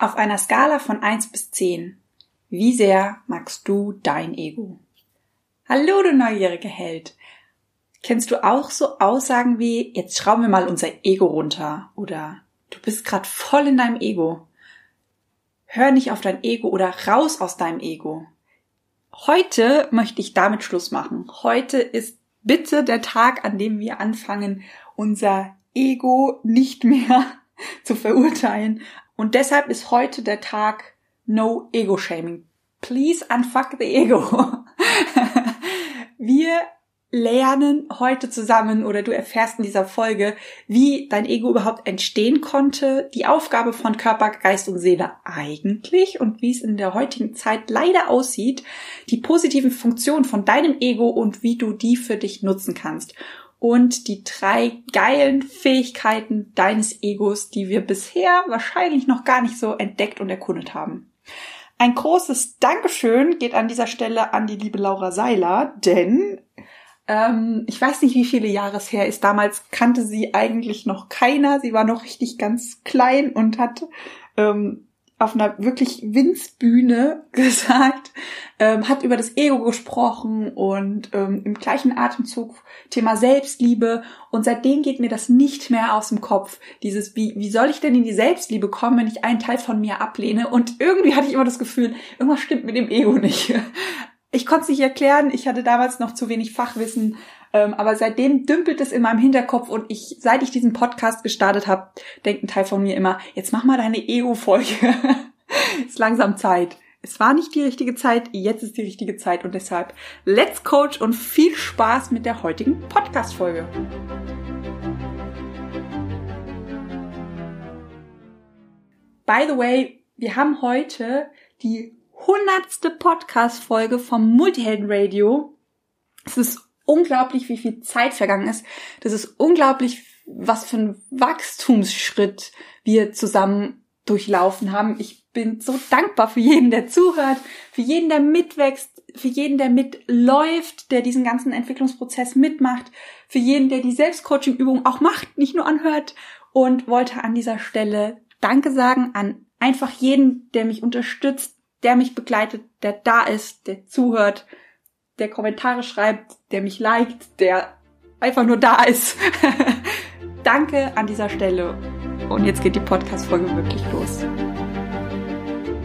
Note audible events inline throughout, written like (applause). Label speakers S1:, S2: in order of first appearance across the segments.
S1: Auf einer Skala von 1 bis 10, wie sehr magst du dein Ego? Hallo, du neugieriger Held. Kennst du auch so Aussagen wie, jetzt schrauben wir mal unser Ego runter oder du bist gerade voll in deinem Ego. Hör nicht auf dein Ego oder raus aus deinem Ego. Heute möchte ich damit Schluss machen. Heute ist bitte der Tag, an dem wir anfangen, unser Ego nicht mehr (laughs) zu verurteilen. Und deshalb ist heute der Tag No Ego Shaming. Please unfuck the ego. (laughs) wir lernen heute zusammen oder du erfährst in dieser Folge, wie dein Ego überhaupt entstehen konnte, die Aufgabe von Körper, Geist und Seele eigentlich und wie es in der heutigen Zeit leider aussieht, die positiven Funktionen von deinem Ego und wie du die für dich nutzen kannst. Und die drei geilen Fähigkeiten deines Egos, die wir bisher wahrscheinlich noch gar nicht so entdeckt und erkundet haben. Ein großes Dankeschön geht an dieser Stelle an die liebe Laura Seiler, denn ähm, ich weiß nicht, wie viele Jahre es her ist. Damals kannte sie eigentlich noch keiner. Sie war noch richtig ganz klein und hat ähm, auf einer wirklich Winzbühne (laughs) gesagt, ähm, hat über das Ego gesprochen und ähm, im gleichen Atemzug Thema Selbstliebe. Und seitdem geht mir das nicht mehr aus dem Kopf. Dieses, wie, wie soll ich denn in die Selbstliebe kommen, wenn ich einen Teil von mir ablehne? Und irgendwie hatte ich immer das Gefühl, irgendwas stimmt mit dem Ego nicht. (laughs) Ich konnte es nicht erklären, ich hatte damals noch zu wenig Fachwissen, ähm, aber seitdem dümpelt es in meinem Hinterkopf und ich, seit ich diesen Podcast gestartet habe, denkt ein Teil von mir immer, jetzt mach mal deine Ego-Folge. (laughs) ist langsam Zeit. Es war nicht die richtige Zeit, jetzt ist die richtige Zeit und deshalb let's coach und viel Spaß mit der heutigen Podcast-Folge. By the way, wir haben heute die hundertste Podcast-Folge vom Multihelden Radio. Es ist unglaublich, wie viel Zeit vergangen ist. Das ist unglaublich, was für ein Wachstumsschritt wir zusammen durchlaufen haben. Ich bin so dankbar für jeden, der zuhört, für jeden, der mitwächst, für jeden, der mitläuft, der diesen ganzen Entwicklungsprozess mitmacht, für jeden, der die Selbstcoaching-Übung auch macht, nicht nur anhört und wollte an dieser Stelle Danke sagen an einfach jeden, der mich unterstützt, der mich begleitet, der da ist, der zuhört, der Kommentare schreibt, der mich liked, der einfach nur da ist. (laughs) Danke an dieser Stelle. Und jetzt geht die Podcast-Folge wirklich los.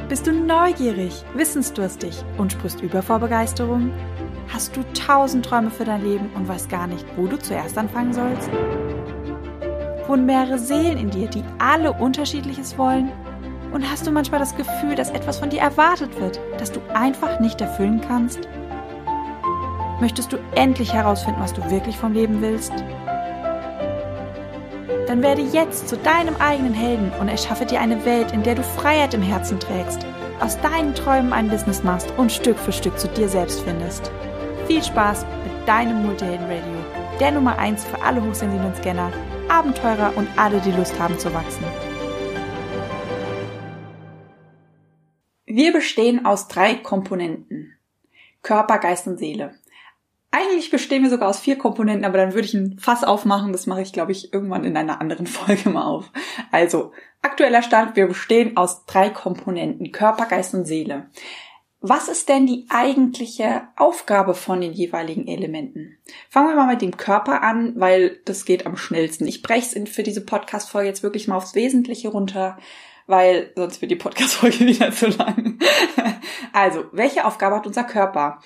S2: Bist du neugierig, wissensdurstig und sprichst über vor Begeisterung? Hast du tausend Träume für dein Leben und weißt gar nicht, wo du zuerst anfangen sollst? Wohnen mehrere Seelen in dir, die alle unterschiedliches wollen? Und hast du manchmal das Gefühl, dass etwas von dir erwartet wird, das du einfach nicht erfüllen kannst? Möchtest du endlich herausfinden, was du wirklich vom Leben willst? Dann werde jetzt zu deinem eigenen Helden und erschaffe dir eine Welt, in der du Freiheit im Herzen trägst, aus deinen Träumen ein Business machst und Stück für Stück zu dir selbst findest. Viel Spaß mit deinem Multihelden Radio, der Nummer 1 für alle hochsensiblen Scanner, Abenteurer und alle, die Lust haben zu wachsen.
S1: Wir bestehen aus drei Komponenten. Körper, Geist und Seele. Eigentlich bestehen wir sogar aus vier Komponenten, aber dann würde ich ein Fass aufmachen. Das mache ich, glaube ich, irgendwann in einer anderen (laughs) Folge mal auf. Also, aktueller Stand, wir bestehen aus drei Komponenten. Körper, Geist und Seele. Was ist denn die eigentliche Aufgabe von den jeweiligen Elementen? Fangen wir mal mit dem Körper an, weil das geht am schnellsten. Ich breche es für diese Podcast-Folge jetzt wirklich mal aufs Wesentliche runter weil sonst wird die Podcast-Folge (laughs) wieder zu lang. also, welche Aufgabe hat unser Körper?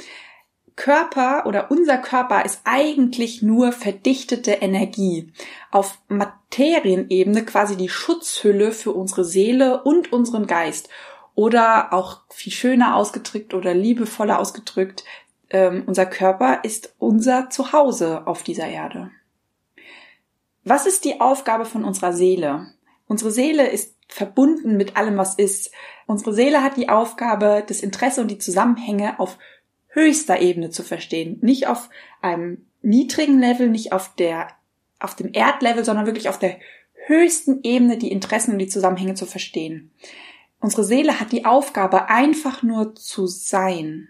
S1: Körper oder unser Körper ist eigentlich nur verdichtete Energie. Auf Materienebene quasi die Schutzhülle für unsere Seele und unseren Geist. Oder auch viel schöner ausgedrückt oder liebevoller ausgedrückt, ähm, unser Körper ist unser Zuhause auf dieser Erde. Was ist die Aufgabe von unserer Seele? Unsere Seele ist verbunden mit allem, was ist. Unsere Seele hat die Aufgabe, das Interesse und die Zusammenhänge auf höchster Ebene zu verstehen. Nicht auf einem niedrigen Level, nicht auf der, auf dem Erdlevel, sondern wirklich auf der höchsten Ebene die Interessen und die Zusammenhänge zu verstehen. Unsere Seele hat die Aufgabe, einfach nur zu sein.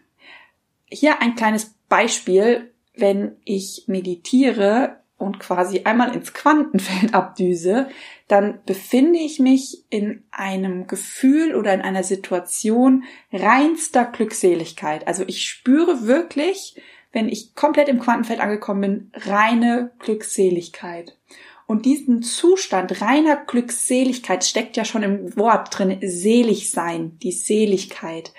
S1: Hier ein kleines Beispiel. Wenn ich meditiere und quasi einmal ins Quantenfeld (laughs) abdüse, dann befinde ich mich in einem Gefühl oder in einer Situation reinster Glückseligkeit. Also ich spüre wirklich, wenn ich komplett im Quantenfeld angekommen bin, reine Glückseligkeit. Und diesen Zustand reiner Glückseligkeit steckt ja schon im Wort drin, selig sein, die Seligkeit.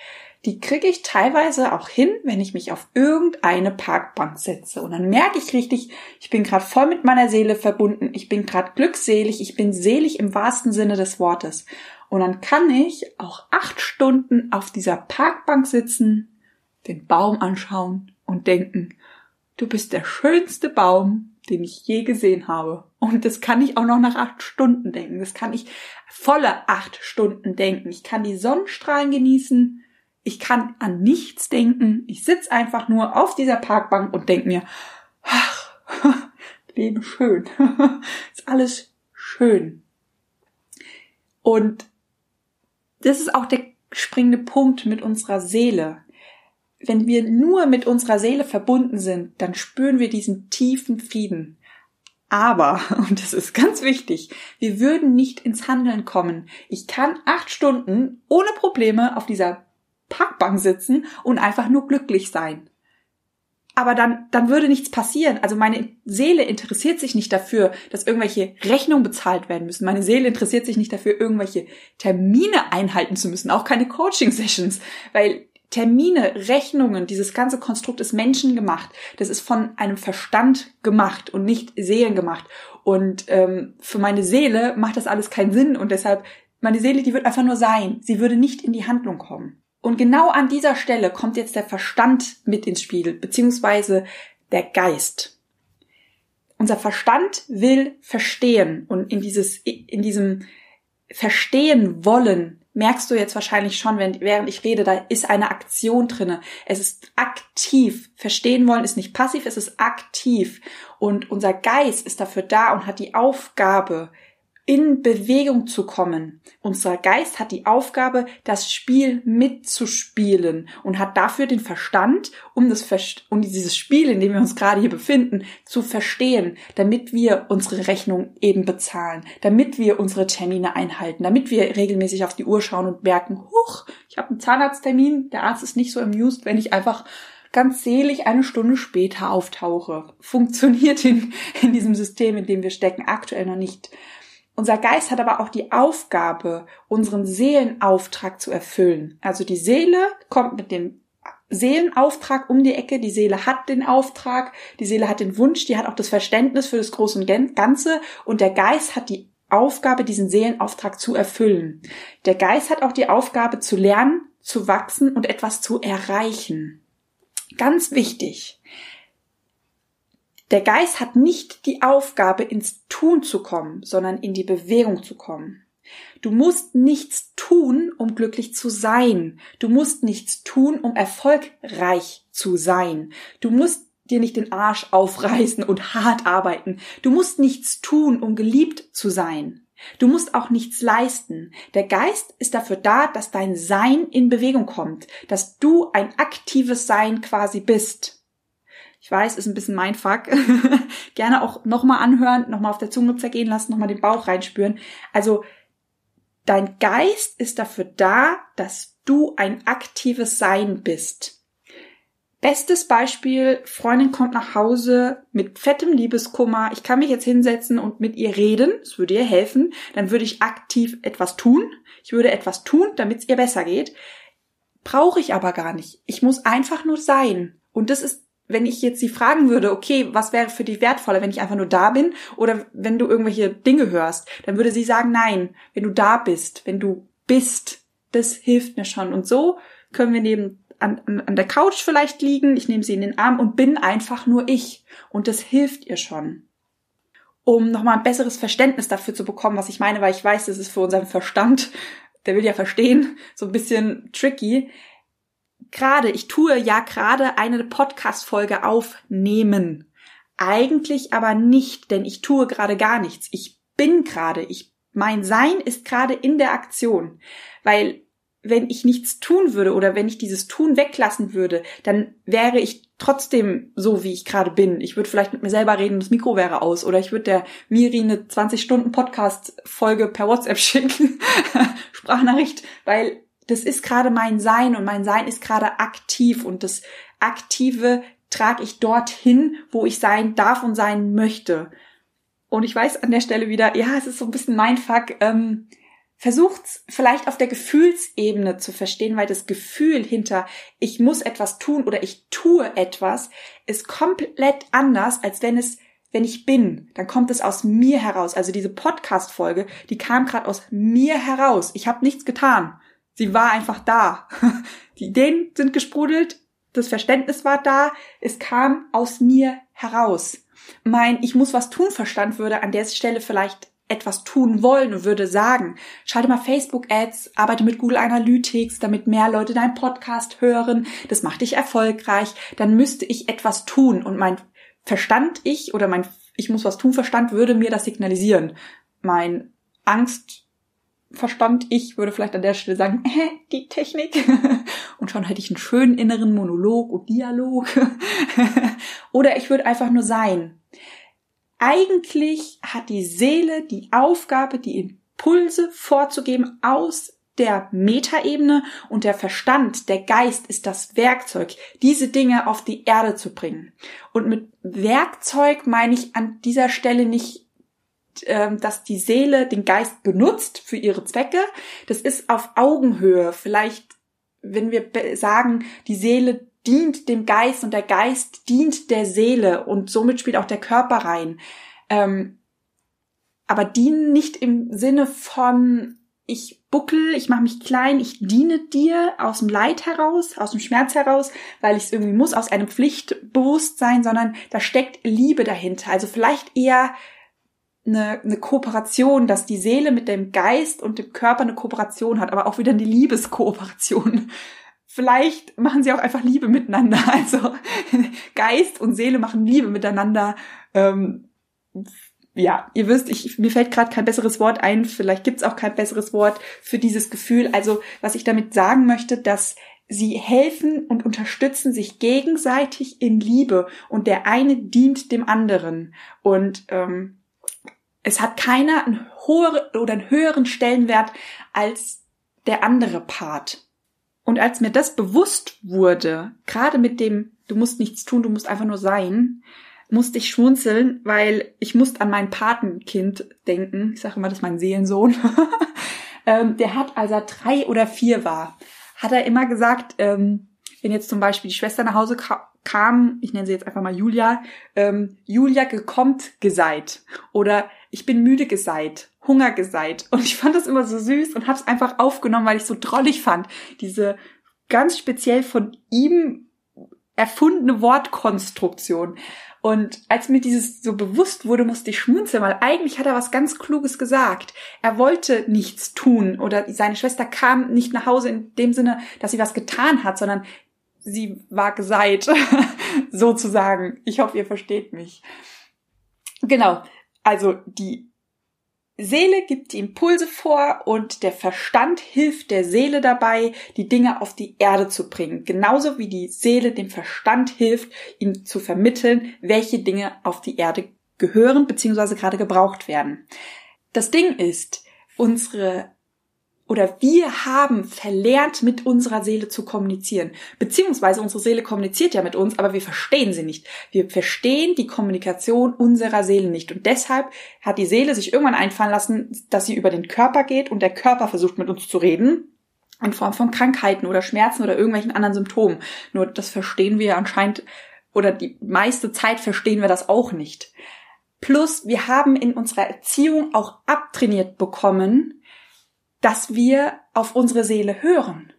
S1: Die kriege ich teilweise auch hin, wenn ich mich auf irgendeine Parkbank setze. Und dann merke ich richtig, ich bin gerade voll mit meiner Seele verbunden, ich bin gerade glückselig, ich bin selig im wahrsten Sinne des Wortes. Und dann kann ich auch acht Stunden auf dieser Parkbank sitzen, den Baum anschauen und denken, du bist der schönste Baum, den ich je gesehen habe. Und das kann ich auch noch nach acht Stunden denken. Das kann ich volle acht Stunden denken. Ich kann die Sonnenstrahlen genießen. Ich kann an nichts denken. Ich sitz einfach nur auf dieser Parkbank und denk mir, ach, (laughs) Leben schön. (laughs) ist alles schön. Und das ist auch der springende Punkt mit unserer Seele wenn wir nur mit unserer Seele verbunden sind, dann spüren wir diesen tiefen Frieden. Aber, (laughs) und das ist ganz wichtig, wir würden nicht ins Handeln kommen. Ich kann acht Stunden ohne Probleme auf dieser Parkbank sitzen und einfach nur glücklich sein. Aber dann, dann würde nichts passieren. Also meine Seele interessiert sich nicht dafür, dass irgendwelche Rechnungen bezahlt werden müssen. Meine Seele interessiert sich nicht dafür, irgendwelche Termine einhalten zu müssen. Auch keine Coaching-Sessions. Weil Termine, Rechnungen, dieses ganze Konstrukt ist menschengemacht. Das ist von einem Verstand gemacht und nicht Seelen gemacht. Und ähm, für meine Seele macht das alles keinen Sinn und deshalb, meine Seele, die wird einfach nur sein. Sie würde nicht in die Handlung kommen. Und genau an dieser Stelle kommt jetzt der Verstand mit ins Spiel, beziehungsweise der Geist. Unser Verstand will verstehen und in dieses, in diesem Verstehen wollen merkst du jetzt wahrscheinlich schon, wenn, während ich rede, da ist eine Aktion drinne. Es ist aktiv. Verstehen wollen ist nicht passiv, es ist aktiv. Und unser Geist ist dafür da und hat die Aufgabe, in Bewegung zu kommen. Unser Geist hat die Aufgabe, das Spiel mitzuspielen und hat dafür den Verstand, um das um dieses Spiel, in dem wir uns gerade hier befinden, zu verstehen, damit wir unsere Rechnung eben bezahlen, damit wir unsere Termine einhalten, damit wir regelmäßig auf die Uhr schauen und merken, huch, ich habe einen Zahnarzttermin, der Arzt ist nicht so amused, wenn ich einfach ganz selig eine Stunde später auftauche. Funktioniert in, in diesem System, in dem wir stecken, aktuell noch nicht. Unser Geist hat aber auch die Aufgabe, unseren Seelenauftrag zu erfüllen. Also die Seele kommt mit dem Seelenauftrag um die Ecke. Die Seele hat den Auftrag, die Seele hat den Wunsch, die hat auch das Verständnis für das Große und Ganze und der Geist hat die Aufgabe, diesen Seelenauftrag zu erfüllen. Der Geist hat auch die Aufgabe zu lernen, zu wachsen und etwas zu erreichen. Ganz wichtig. Der Geist hat nicht die Aufgabe, ins Tun zu kommen, sondern in die Bewegung zu kommen. Du musst nichts tun, um glücklich zu sein. Du musst nichts tun, um erfolgreich zu sein. Du musst dir nicht den Arsch aufreißen und (laughs) hart arbeiten. Du musst nichts tun, um geliebt zu sein. Du musst auch nichts leisten. Der Geist ist dafür da, dass dein Sein in Bewegung kommt, dass du ein aktives Sein quasi bist. Ich weiß, ist ein bisschen mein Fuck. (laughs) Gerne auch nochmal anhören, nochmal auf der Zunge zergehen lassen, nochmal den Bauch reinspüren. Also, dein Geist ist dafür da, dass du ein aktives Sein bist. Bestes Beispiel, Freundin kommt nach Hause mit fettem Liebeskummer. Ich kann mich jetzt hinsetzen und mit ihr reden. Es würde ihr helfen. Dann würde ich aktiv etwas tun. Ich würde etwas tun, damit es ihr besser geht. Brauche ich aber gar nicht. Ich muss einfach nur sein. Und das ist wenn ich jetzt sie fragen würde, okay, was wäre für dich wertvoller, wenn ich einfach nur da bin oder wenn du irgendwelche Dinge hörst, dann würde sie sagen, nein, wenn du da bist, wenn du bist, das hilft mir schon. Und so können wir neben an, an der Couch vielleicht liegen, ich nehme sie in den Arm und bin einfach nur ich. Und das hilft ihr schon. Um nochmal ein besseres Verständnis dafür zu bekommen, was ich meine, weil ich weiß, das ist für unseren Verstand, der will ja verstehen, so ein bisschen tricky gerade, ich tue ja gerade eine Podcast-Folge aufnehmen. Eigentlich aber nicht, denn ich tue gerade gar nichts. Ich bin gerade, ich, mein Sein ist gerade in der Aktion. Weil wenn ich nichts tun würde oder wenn ich dieses Tun weglassen würde, dann wäre ich trotzdem so, wie ich gerade bin. Ich würde vielleicht mit mir selber reden, das Mikro wäre aus. Oder ich würde der Miri eine 20-Stunden-Podcast-Folge per WhatsApp (laughs) schicken, Sprachnachricht, weil das ist gerade mein Sein und mein Sein ist gerade aktiv und das Aktive trage ich dorthin, wo ich sein darf und sein möchte. Und ich weiß an der Stelle wieder, ja, es ist so ein bisschen mein Fuck. Ähm, Versucht's vielleicht auf der Gefühlsebene zu verstehen, weil das Gefühl hinter ich muss etwas tun oder ich tue etwas ist komplett anders, als wenn es wenn ich bin, dann kommt es aus mir heraus. Also diese Podcast Folge, die kam gerade aus mir heraus. Ich habe nichts getan. Sie war einfach da. (laughs) Die Ideen sind gesprudelt, das Verständnis war da, es kam aus mir heraus. Mein ich muss was tun Verstand würde an der Stelle vielleicht etwas tun wollen und würde sagen, schalte mal Facebook-Ads, arbeite mit Google Analytics, damit mehr Leute deinen Podcast hören, das macht dich erfolgreich, dann müsste ich etwas tun und mein Verstand ich oder mein ich muss was tun Verstand würde mir das signalisieren. Mein Angstverstand ich würde vielleicht an der Stelle sagen, (laughs) äh, die Technik. (laughs) und schon hätte ich einen schönen inneren Monolog und Dialog. (laughs) Oder ich würde einfach nur sein eigentlich hat die Seele die Aufgabe, die Impulse vorzugeben aus der Metaebene und der Verstand, der Geist ist das Werkzeug, diese Dinge auf die Erde zu bringen. Und mit Werkzeug meine ich an dieser Stelle nicht, dass die Seele den Geist benutzt für ihre Zwecke. Das ist auf Augenhöhe. Vielleicht, wenn wir sagen, die Seele dient dem Geist und der Geist dient der Seele und somit spielt auch der Körper rein. Ähm, aber dienen nicht im Sinne von ich buckel, ich mache mich klein, ich diene dir aus dem Leid heraus, aus dem Schmerz heraus, weil ich es irgendwie muss, aus einem Pflichtbewusstsein, sondern da steckt Liebe dahinter. Also vielleicht eher eine, eine Kooperation, dass die Seele mit dem Geist und dem Körper eine Kooperation hat, aber auch wieder eine Liebeskooperation vielleicht machen sie auch einfach Liebe miteinander. (laughs) Also Geist und Seele machen Liebe miteinander. Ähm, ja, ihr wisst, ich, mir fällt gerade kein besseres Wort ein, vielleicht gibt's auch kein besseres Wort für dieses Gefühl. Also was ich damit sagen möchte, dass sie helfen und unterstützen sich gegenseitig in Liebe und der eine dient dem anderen. Und ähm, es hat keiner einen hohen oder einen höheren Stellenwert als der andere Part. Und als mir das bewusst wurde, gerade mit dem, du musst nichts tun, du musst einfach nur sein, musste ich schmunzeln, weil ich musste an mein Patenkind denken. Ich sage immer, das ist mein Seelensohn. (laughs) ähm, der hat, als er drei oder vier war, hat er immer gesagt, ähm, wenn jetzt zum Beispiel die Schwester nach Hause kam, ich nenne sie jetzt einfach mal Julia, ähm, Julia gekommt geseit oder ich bin müde geseit Hunger geseit. Und ich fand das immer so süß und habe es einfach aufgenommen, weil ich so drollig fand. Diese ganz speziell von ihm erfundene Wortkonstruktion. Und als mir dieses so bewusst wurde, musste ich schmunzeln, weil eigentlich hat er was ganz Kluges gesagt. Er wollte nichts tun oder seine Schwester kam nicht nach Hause in dem Sinne, dass sie was getan hat, sondern sie war geseit, (laughs) sozusagen. Ich hoffe, ihr versteht mich. Genau. Also die Seele gibt die Impulse vor und der Verstand hilft der Seele dabei, die Dinge auf die Erde zu bringen. Genauso wie die Seele dem Verstand hilft, ihm zu vermitteln, welche Dinge auf die Erde gehören bzw. gerade gebraucht werden. Das Ding ist, unsere oder wir haben verlernt, mit unserer Seele zu kommunizieren. Beziehungsweise unsere Seele kommuniziert ja mit uns, aber wir verstehen sie nicht. Wir verstehen die Kommunikation unserer Seele nicht. Und deshalb hat die Seele sich irgendwann einfallen lassen, dass sie über den Körper geht und der Körper versucht mit uns zu reden. In Form von Krankheiten oder Schmerzen oder irgendwelchen anderen Symptomen. Nur das verstehen wir anscheinend oder die meiste Zeit verstehen wir das auch nicht. Plus, wir haben in unserer Erziehung auch abtrainiert bekommen, dass wir auf unsere Seele hören.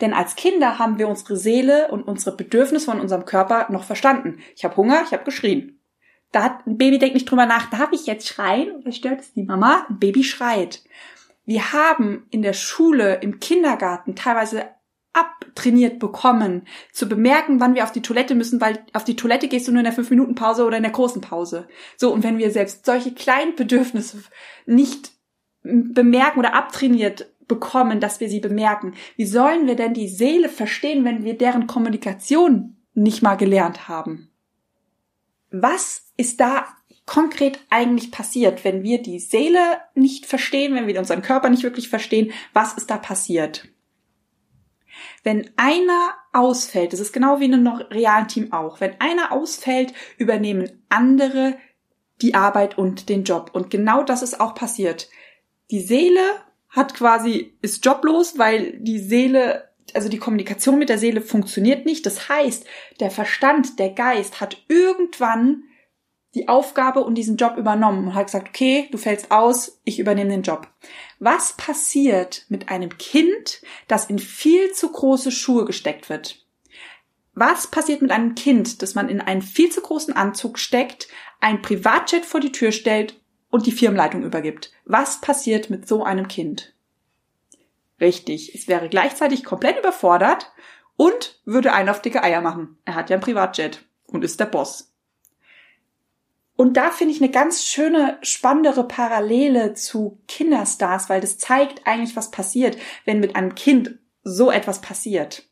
S1: Denn als Kinder haben wir unsere Seele und unsere Bedürfnisse von unserem Körper noch verstanden. Ich habe Hunger, ich habe geschrien. Da hat ein Baby denkt nicht drüber nach, darf ich jetzt schreien oder stört es die Mama? Ein Baby schreit. Wir haben in der Schule, im Kindergarten teilweise abtrainiert bekommen, zu bemerken, wann wir auf die Toilette müssen, weil auf die Toilette gehst du nur in der 5-Minuten-Pause oder in der großen Pause. So, und wenn wir selbst solche kleinen Bedürfnisse nicht bemerken oder abtrainiert bekommen, dass wir sie bemerken. Wie sollen wir denn die Seele verstehen, wenn wir deren Kommunikation nicht mal gelernt haben? Was ist da konkret eigentlich passiert, wenn wir die Seele nicht verstehen, wenn wir unseren Körper nicht wirklich verstehen? Was ist da passiert? Wenn einer ausfällt, das ist genau wie in einem realen Team auch, wenn einer ausfällt, übernehmen andere die Arbeit und den Job. Und genau das ist auch passiert. Die Seele hat quasi, ist joblos, weil die Seele, also die Kommunikation mit der Seele funktioniert nicht. Das heißt, der Verstand, der Geist hat irgendwann die Aufgabe und diesen Job übernommen und hat gesagt, okay, du fällst aus, ich übernehme den Job. Was passiert mit einem Kind, das in viel zu große Schuhe gesteckt wird? Was passiert mit einem Kind, das man in einen viel zu großen Anzug steckt, ein Privatjet vor die Tür stellt und die Firmenleitung übergibt. Was passiert mit so einem Kind? Richtig, es wäre gleichzeitig komplett überfordert und würde einen auf dicke Eier machen. Er hat ja ein Privatjet und ist der Boss. Und da finde ich eine ganz schöne, spannendere Parallele zu Kinderstars, weil das zeigt eigentlich, was passiert, wenn mit einem Kind so etwas passiert.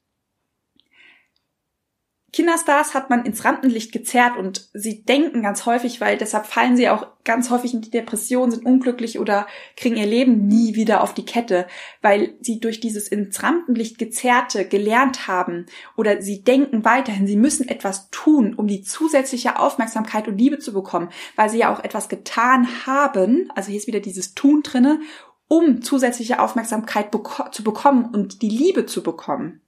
S1: Kinderstars hat man ins Rampenlicht gezerrt und sie denken ganz häufig, weil deshalb fallen sie auch ganz häufig in die Depression, sind unglücklich oder kriegen ihr Leben nie wieder auf die Kette, weil sie durch dieses ins Rampenlicht gezerrte gelernt haben oder sie denken weiterhin, sie müssen etwas tun, um die zusätzliche Aufmerksamkeit und Liebe zu bekommen, weil sie ja auch etwas getan haben, also hier ist wieder dieses Tun drinne, um zusätzliche Aufmerksamkeit beko zu bekommen und die Liebe zu bekommen.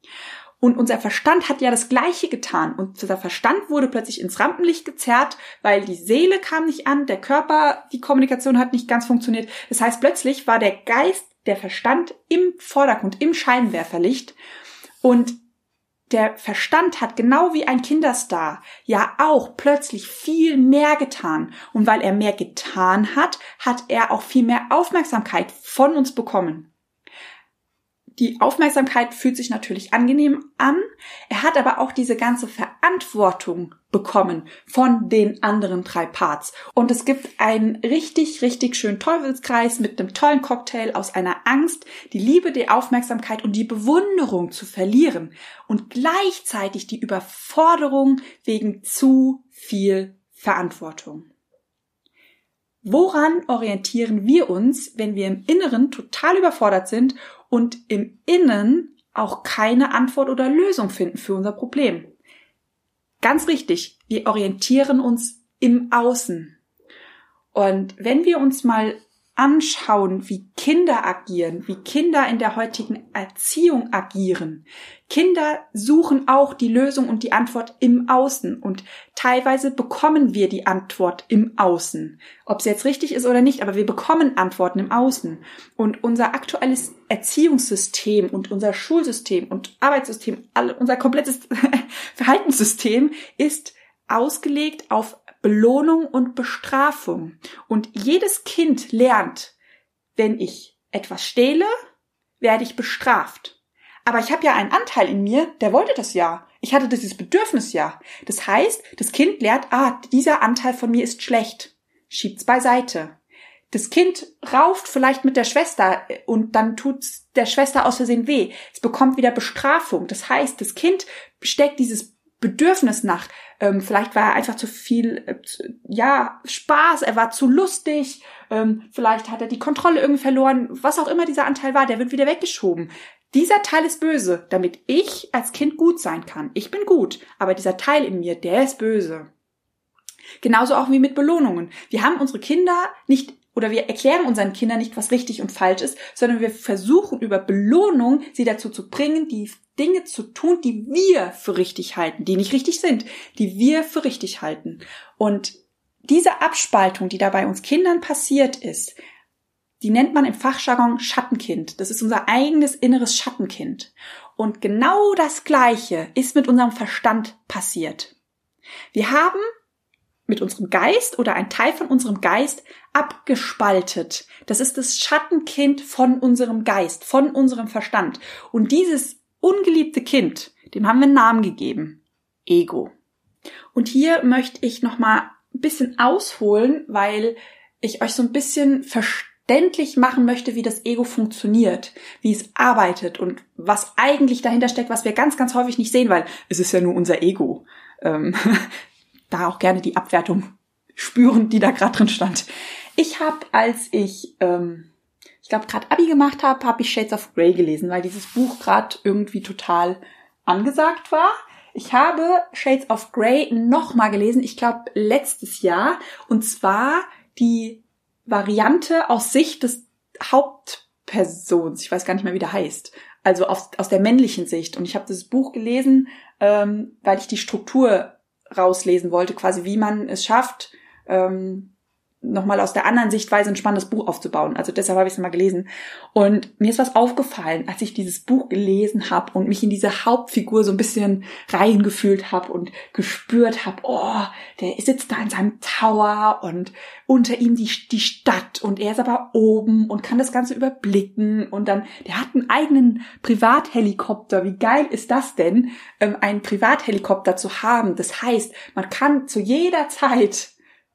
S1: Und unser Verstand hat ja das Gleiche getan. Und unser Verstand wurde plötzlich ins Rampenlicht gezerrt, weil die Seele kam nicht an, der Körper, die Kommunikation hat nicht ganz funktioniert. Das heißt, plötzlich war der Geist, der Verstand im Vordergrund, im Scheinwerferlicht. Und der Verstand hat genau wie ein Kinderstar ja auch plötzlich viel mehr getan. Und weil er mehr getan hat, hat er auch viel mehr Aufmerksamkeit von uns bekommen. Die Aufmerksamkeit fühlt sich natürlich angenehm an. Er hat aber auch diese ganze Verantwortung bekommen von den anderen drei Parts. Und es gibt einen richtig, richtig schönen Teufelskreis mit einem tollen Cocktail aus einer Angst, die Liebe, die Aufmerksamkeit und die Bewunderung zu verlieren und gleichzeitig die Überforderung wegen zu viel Verantwortung. Woran orientieren wir uns, wenn wir im Inneren total überfordert sind und im Innen auch keine Antwort oder Lösung finden für unser Problem. Ganz richtig, wir orientieren uns im Außen. Und wenn wir uns mal anschauen, wie Kinder agieren, wie Kinder in der heutigen Erziehung agieren. Kinder suchen auch die Lösung und die Antwort im Außen und teilweise bekommen wir die Antwort im Außen. Ob es jetzt richtig ist oder nicht, aber wir bekommen Antworten im Außen. Und unser aktuelles Erziehungssystem und unser Schulsystem und Arbeitssystem, unser komplettes (laughs) Verhaltenssystem ist ausgelegt auf Belohnung und Bestrafung. Und jedes Kind lernt, wenn ich etwas stehle, werde ich bestraft. Aber ich habe ja einen Anteil in mir, der wollte das ja. Ich hatte dieses Bedürfnis ja. Das heißt, das Kind lernt, ah, dieser Anteil von mir ist schlecht. Schiebt's beiseite. Das Kind rauft vielleicht mit der Schwester und dann tut's der Schwester aus Versehen weh. Es bekommt wieder Bestrafung. Das heißt, das Kind steckt dieses Bedürfnis nach ähm, vielleicht war er einfach zu viel, äh, ja, Spaß, er war zu lustig, ähm, vielleicht hat er die Kontrolle irgendwie verloren, was auch immer dieser Anteil war, der wird wieder weggeschoben. Dieser Teil ist böse, damit ich als Kind gut sein kann. Ich bin gut, aber dieser Teil in mir, der ist böse. Genauso auch wie mit Belohnungen. Wir haben unsere Kinder nicht oder wir erklären unseren Kindern nicht, was richtig und falsch ist, sondern wir versuchen über Belohnung sie dazu zu bringen, die Dinge zu tun, die wir für richtig halten, die nicht richtig sind, die wir für richtig halten. Und diese Abspaltung, die da bei uns Kindern passiert ist, die nennt man im Fachjargon Schattenkind. Das ist unser eigenes inneres Schattenkind. Und genau das Gleiche ist mit unserem Verstand passiert. Wir haben mit unserem Geist oder ein Teil von unserem Geist abgespaltet. Das ist das Schattenkind von unserem Geist, von unserem Verstand. Und dieses ungeliebte Kind, dem haben wir einen Namen gegeben. Ego. Und hier möchte ich noch mal ein bisschen ausholen, weil ich euch so ein bisschen verständlich machen möchte, wie das Ego funktioniert, wie es arbeitet und was eigentlich dahinter steckt, was wir ganz, ganz häufig nicht sehen, weil es ist ja nur unser Ego. Ähm, (laughs) da auch gerne die Abwertung spüren, die da gerade drin stand. Ich habe, als ich, ähm, ich glaube, gerade Abi gemacht habe, habe ich Shades of Grey gelesen, weil dieses Buch gerade irgendwie total angesagt war. Ich habe Shades of Grey nochmal gelesen, ich glaube letztes Jahr, und zwar die Variante aus Sicht des Hauptpersons. Ich weiß gar nicht mehr, wie der heißt. Also aus, aus der männlichen Sicht. Und ich habe das Buch gelesen, ähm, weil ich die Struktur rauslesen wollte, quasi wie man es schafft, ähm, nochmal aus der anderen Sichtweise ein spannendes Buch aufzubauen. Also deshalb habe ich es mal gelesen. Und mir ist was aufgefallen, als ich dieses Buch gelesen habe und mich in diese Hauptfigur so ein bisschen reingefühlt habe und gespürt habe, oh, der sitzt da in seinem Tower und unter ihm die, die Stadt und er ist aber oben und kann das Ganze überblicken und dann, der hat einen eigenen Privathelikopter. Wie geil ist das denn, ähm, einen Privathelikopter zu haben? Das heißt, man kann zu jeder Zeit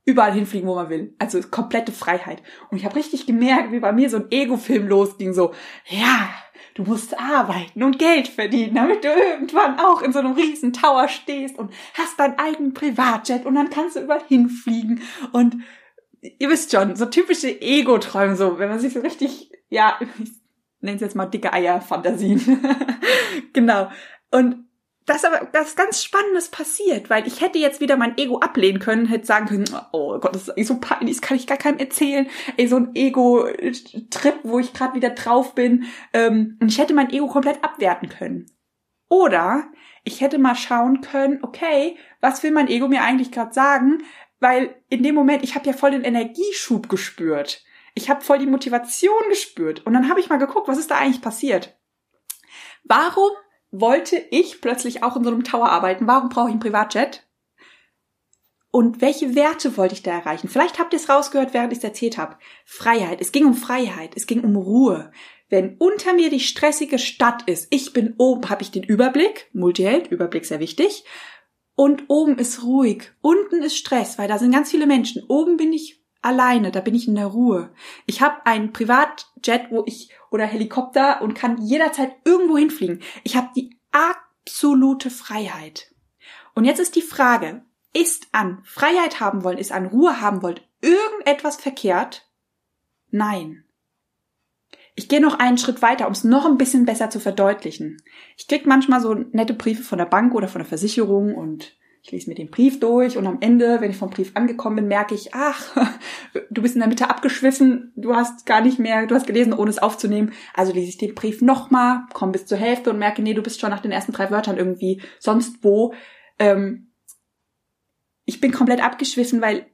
S1: überall hinfliegen, wo man will. Also komplette Freiheit. Und ich habe richtig gemerkt, wie bei mir so ein Ego-Film losging, so, ja, du musst arbeiten und Geld verdienen, damit du irgendwann auch in so einem riesen Tower stehst und hast deinen eigenen Privatjet und dann kannst du überall hinfliegen und ihr wisst schon, so typische Ego-Träume, so, wenn man sich so richtig, ja, ich nenne es jetzt mal dicke Eier-Fantasien. (laughs) genau. Und das aber das ganz Spannendes passiert, weil ich hätte jetzt wieder mein Ego ablehnen können, hätte sagen können, oh Gott, das ist so peinlich, das kann ich gar keinem erzählen. Ey, so ein Ego-Trip, wo ich gerade wieder drauf bin. Ähm, und ich hätte mein Ego komplett abwerten können. Oder ich hätte mal schauen können, okay, was will mein Ego mir eigentlich gerade sagen? Weil in dem Moment, ich habe ja voll den Energieschub gespürt. Ich habe voll die Motivation gespürt. Und dann habe ich mal geguckt, was ist da eigentlich passiert? Warum wollte ich plötzlich auch in so einem Tower arbeiten? Warum brauche ich einen Privatjet? Und welche Werte wollte ich da erreichen? Vielleicht habt ihr es rausgehört, während ich es erzählt habe. Freiheit. Es ging um Freiheit. Es ging um Ruhe. Wenn unter mir die stressige Stadt ist, ich bin oben, habe ich den Überblick. Multiheld, Überblick sehr wichtig. Und oben ist ruhig. Unten ist Stress, weil da sind ganz viele Menschen. Oben bin ich alleine, da bin ich in der Ruhe. Ich habe einen Privatjet, wo ich oder Helikopter und kann jederzeit irgendwo hinfliegen. Ich habe die absolute Freiheit. Und jetzt ist die Frage, ist an Freiheit haben wollen, ist an Ruhe haben wollen irgendetwas verkehrt? Nein. Ich gehe noch einen Schritt weiter, um es noch ein bisschen besser zu verdeutlichen. Ich krieg manchmal so nette Briefe von der Bank oder von der Versicherung und ich lese mir den Brief durch und am Ende, wenn ich vom Brief angekommen bin, merke ich, ach, (laughs) du bist in der Mitte abgeschwiffen, du hast gar nicht mehr, du hast gelesen, ohne es aufzunehmen. Also lese ich den Brief nochmal, komme bis zur Hälfte und merke, nee, du bist schon nach den ersten drei Wörtern irgendwie sonst wo. Ähm, ich bin komplett abgeschwiffen, weil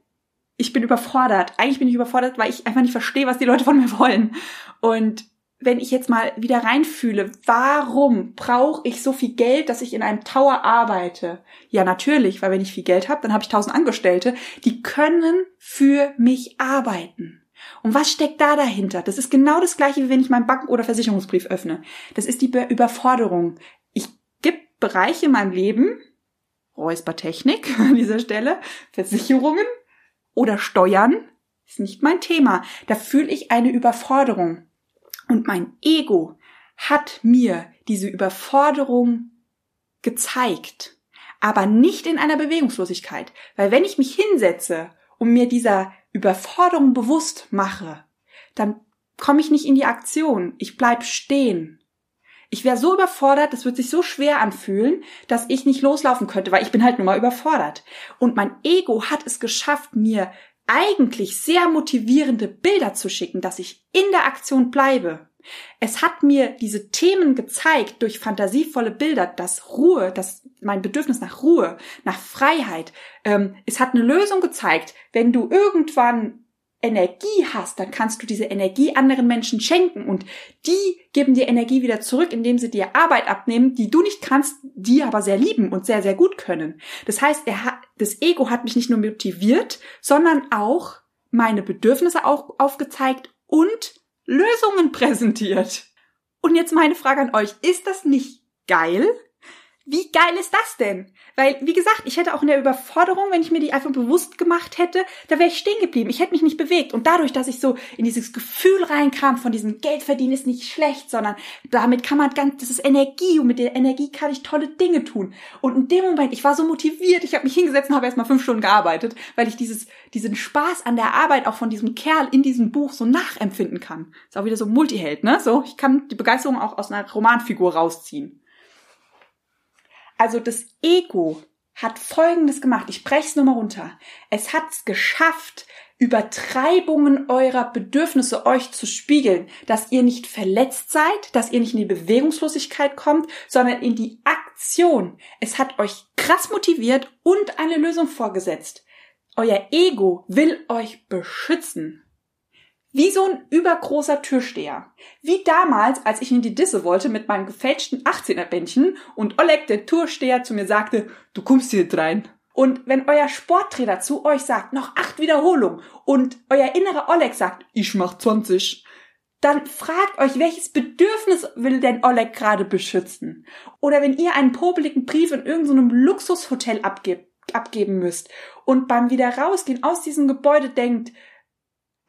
S1: ich bin überfordert. Eigentlich bin ich überfordert, weil ich einfach nicht verstehe, was die Leute von mir wollen. Und wenn ich jetzt mal wieder reinfühle, warum brauche ich so viel Geld, dass ich in einem Tower arbeite? Ja, natürlich, weil wenn ich viel Geld habe, dann habe ich tausend Angestellte, die können für mich arbeiten. Und was steckt da dahinter? Das ist genau das gleiche, wie wenn ich meinen Banken- oder Versicherungsbrief öffne. Das ist die Überforderung. Ich gibt Bereiche in meinem Leben, Räuspertechnik (laughs) an dieser Stelle, Versicherungen oder Steuern, ist nicht mein Thema. Da fühle ich eine Überforderung. Und mein Ego hat mir diese Überforderung gezeigt, aber nicht in einer Bewegungslosigkeit, weil wenn ich mich hinsetze und mir dieser Überforderung bewusst mache, dann komme ich nicht in die Aktion, ich bleib stehen. Ich wäre so überfordert, das wird sich so schwer anfühlen, dass ich nicht loslaufen könnte, weil ich bin halt nur mal überfordert. Und mein Ego hat es geschafft, mir eigentlich sehr motivierende Bilder zu schicken, dass ich in der Aktion bleibe. Es hat mir diese Themen gezeigt durch fantasievolle Bilder, dass Ruhe, dass mein Bedürfnis nach Ruhe, nach Freiheit, ähm, es hat eine Lösung gezeigt. Wenn du irgendwann Energie hast, dann kannst du diese Energie anderen Menschen schenken und die geben dir Energie wieder zurück, indem sie dir Arbeit abnehmen, die du nicht kannst, die aber sehr lieben und sehr, sehr gut können. Das heißt, er hat, das Ego hat mich nicht nur motiviert, sondern auch meine Bedürfnisse auch aufgezeigt und Lösungen präsentiert. Und jetzt meine Frage an euch, ist das nicht geil? Wie geil ist das denn? Weil, wie gesagt, ich hätte auch in der Überforderung, wenn ich mir die einfach bewusst gemacht hätte, da wäre ich stehen geblieben. Ich hätte mich nicht bewegt. Und dadurch, dass ich so in dieses Gefühl reinkam von diesem Geldverdienen ist nicht schlecht, sondern damit kann man ganz, das ist Energie und mit der Energie kann ich tolle Dinge tun. Und in dem Moment, ich war so motiviert, ich habe mich hingesetzt und habe erstmal fünf Stunden gearbeitet, weil ich dieses, diesen Spaß an der Arbeit auch von diesem Kerl in diesem Buch so nachempfinden kann. Ist auch wieder so Multiheld, ne? So, ich kann die Begeisterung auch aus einer Romanfigur rausziehen. Also das Ego hat Folgendes gemacht. Ich breche es nur mal runter. Es hat es geschafft, Übertreibungen eurer Bedürfnisse euch zu spiegeln, dass ihr nicht verletzt seid, dass ihr nicht in die Bewegungslosigkeit kommt, sondern in die Aktion. Es hat euch krass motiviert und eine Lösung vorgesetzt. Euer Ego will euch beschützen. Wie so ein übergroßer Türsteher. Wie damals, als ich in die Disse wollte mit meinem gefälschten 18er-Bändchen und Oleg, der Türsteher, zu mir sagte, du kommst hier nicht rein. Und wenn euer Sporttrainer zu euch sagt, noch acht Wiederholungen und euer innerer Oleg sagt, ich mach 20, dann fragt euch, welches Bedürfnis will denn Oleg gerade beschützen? Oder wenn ihr einen popeligen Brief in irgendeinem Luxushotel abgebt, abgeben müsst und beim wieder rausgehen aus diesem Gebäude denkt,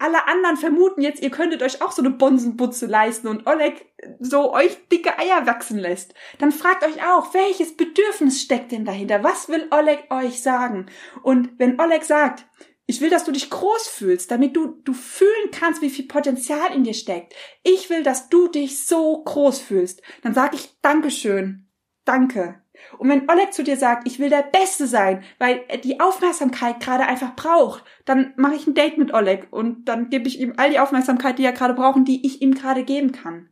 S1: alle anderen vermuten jetzt, ihr könntet euch auch so eine Bonsenbutze leisten und Oleg so euch dicke Eier wachsen lässt, dann fragt euch auch, welches Bedürfnis steckt denn dahinter? Was will Oleg euch sagen? Und wenn Oleg sagt, ich will, dass du dich groß fühlst, damit du, du fühlen kannst, wie viel Potenzial in dir steckt. Ich will, dass du dich so groß fühlst. Dann sage ich Dankeschön. Danke. Und wenn Oleg zu dir sagt, ich will der Beste sein, weil er die Aufmerksamkeit gerade einfach braucht, dann mache ich ein Date mit Oleg und dann gebe ich ihm all die Aufmerksamkeit, die er gerade braucht die ich ihm gerade geben kann.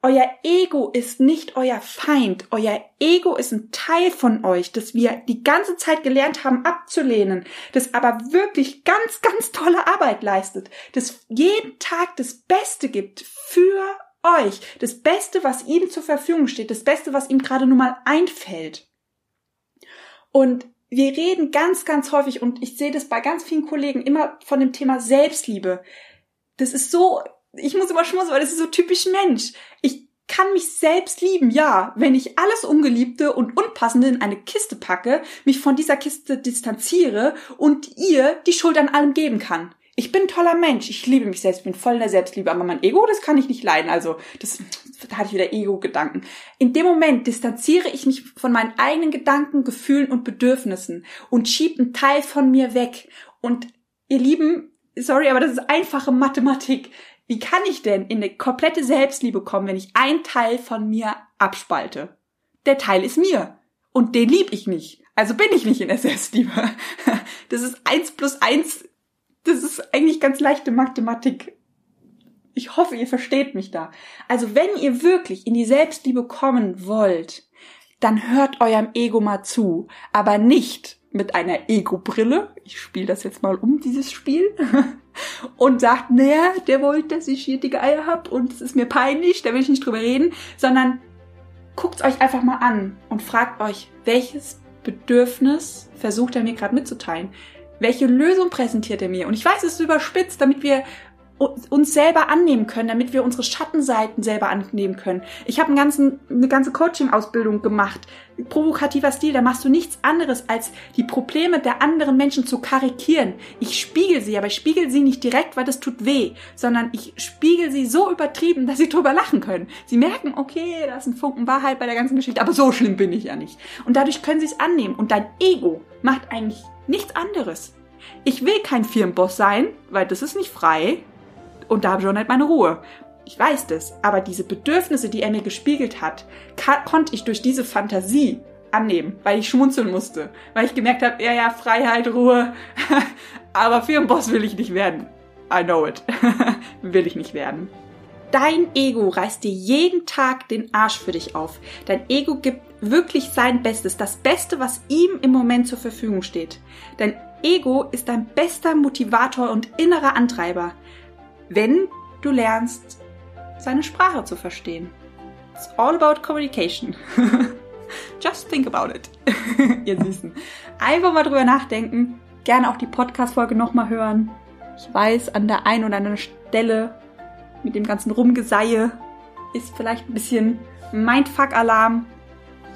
S1: Euer Ego ist nicht euer Feind. Euer Ego ist ein Teil von euch, das wir die ganze Zeit gelernt haben abzulehnen, das aber wirklich ganz, ganz tolle Arbeit leistet, das jeden Tag das Beste gibt für euch das Beste, was ihm zur Verfügung steht, das Beste, was ihm gerade nun mal einfällt. Und wir reden ganz, ganz häufig, und ich sehe das bei ganz vielen Kollegen immer von dem Thema Selbstliebe. Das ist so, ich muss immer schmutzen, weil das ist so typisch Mensch. Ich kann mich selbst lieben, ja, wenn ich alles Ungeliebte und Unpassende in eine Kiste packe, mich von dieser Kiste distanziere und ihr die Schuld an allem geben kann ich bin ein toller Mensch, ich liebe mich selbst, bin voll in der Selbstliebe, aber mein Ego, das kann ich nicht leiden. Also, das, da hatte ich wieder Ego-Gedanken. In dem Moment distanziere ich mich von meinen eigenen Gedanken, Gefühlen und Bedürfnissen und schiebe einen Teil von mir weg. Und ihr Lieben, sorry, aber das ist einfache Mathematik. Wie kann ich denn in eine komplette Selbstliebe kommen, wenn ich einen Teil von mir abspalte? Der Teil ist mir. Und den lieb ich nicht. Also bin ich nicht in der Selbstliebe. (laughs) Das ist eins plus eins das ist eigentlich ganz leichte Mathematik. Ich hoffe, ihr versteht mich da. Also wenn ihr wirklich in die Selbstliebe kommen wollt, dann hört eurem Ego mal zu, aber nicht mit einer Ego-Brille. Ich spiele das jetzt mal um, dieses Spiel. (laughs) und sagt, naja, der wollte, dass ich hier dicke Eier hab und es ist mir peinlich, da will ich nicht drüber reden, sondern guckt euch einfach mal an und fragt euch, welches Bedürfnis versucht er mir gerade mitzuteilen? Welche Lösung präsentiert er mir? Und ich weiß, es ist überspitzt, damit wir uns selber annehmen können, damit wir unsere Schattenseiten selber annehmen können. Ich habe eine ganze Coaching-Ausbildung gemacht, provokativer Stil, da machst du nichts anderes, als die Probleme der anderen Menschen zu karikieren. Ich spiegel sie, aber ich spiegel sie nicht direkt, weil das tut weh, sondern ich spiegel sie so übertrieben, dass sie drüber lachen können. Sie merken, okay, da ist ein Funken Wahrheit bei der ganzen Geschichte, aber so schlimm bin ich ja nicht. Und dadurch können sie es annehmen. Und dein Ego macht eigentlich nichts anderes. Ich will kein Firmenboss sein, weil das ist nicht frei und da habe ich auch nicht meine Ruhe. Ich weiß das, aber diese Bedürfnisse, die er mir gespiegelt hat, konnte ich durch diese Fantasie annehmen, weil ich schmunzeln musste, weil ich gemerkt habe, ja, ja, Freiheit, Ruhe, (laughs) aber Firmenboss will ich nicht werden. I know it. (laughs) will ich nicht werden. Dein Ego reißt dir jeden Tag den Arsch für dich auf. Dein Ego gibt wirklich sein Bestes, das Beste, was ihm im Moment zur Verfügung steht. Dein Ego ist dein bester Motivator und innerer Antreiber wenn du lernst, seine Sprache zu verstehen. It's all about communication. (laughs) Just think about it, (laughs) ihr Süßen. Einfach mal drüber nachdenken. Gerne auch die Podcast-Folge nochmal hören. Ich weiß, an der einen oder anderen Stelle mit dem ganzen Rumgeseihe ist vielleicht ein bisschen Mindfuck-Alarm.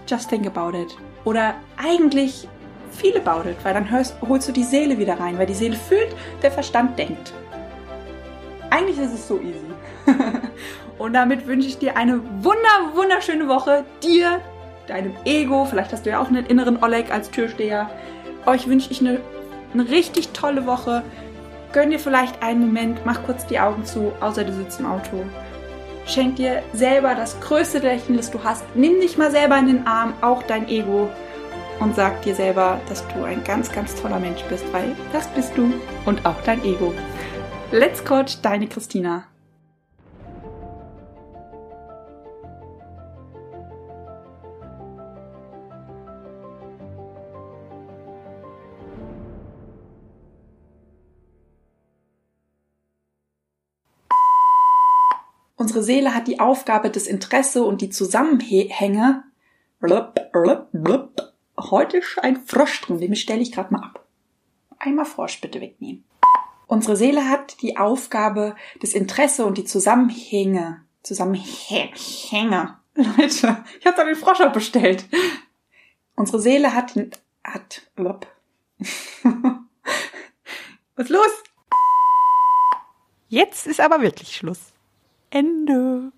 S1: just think about it. Oder eigentlich feel about it, weil dann hörst, holst du die Seele wieder rein, weil die Seele fühlt, der Verstand denkt. Eigentlich ist es so easy. (laughs) Und damit wünsche ich dir eine wunder, wunderschöne Woche. Dir, deinem Ego, vielleicht hast du ja auch einen inneren Oleg als Türsteher. Euch wünsche ich eine, eine richtig tolle Woche. Gönn dir vielleicht einen Moment, mach kurz die Augen zu, außer du sitzt im Auto. Schenk dir selber das größte Lächeln, das du hast. Nimm dich mal selber in den Arm, auch dein Ego. Und sag dir selber, dass du ein ganz, ganz toller Mensch bist, weil das bist du und auch dein Ego. Let's Coach, deine Christina. Unsere Seele hat die Aufgabe, das Interesse und die Zusammenhänge. Heute ist ein Frosch drin, den stelle ich gerade mal ab. Einmal Frosch bitte wegnehmen. Unsere Seele hat die Aufgabe, das Interesse und die Zusammenhänge. Zusammenhänge. Leute, ich habe da den Frosch abbestellt. Unsere Seele hat, hat, (laughs) Was ist los?
S2: Jetzt ist aber wirklich Schluss. Ende.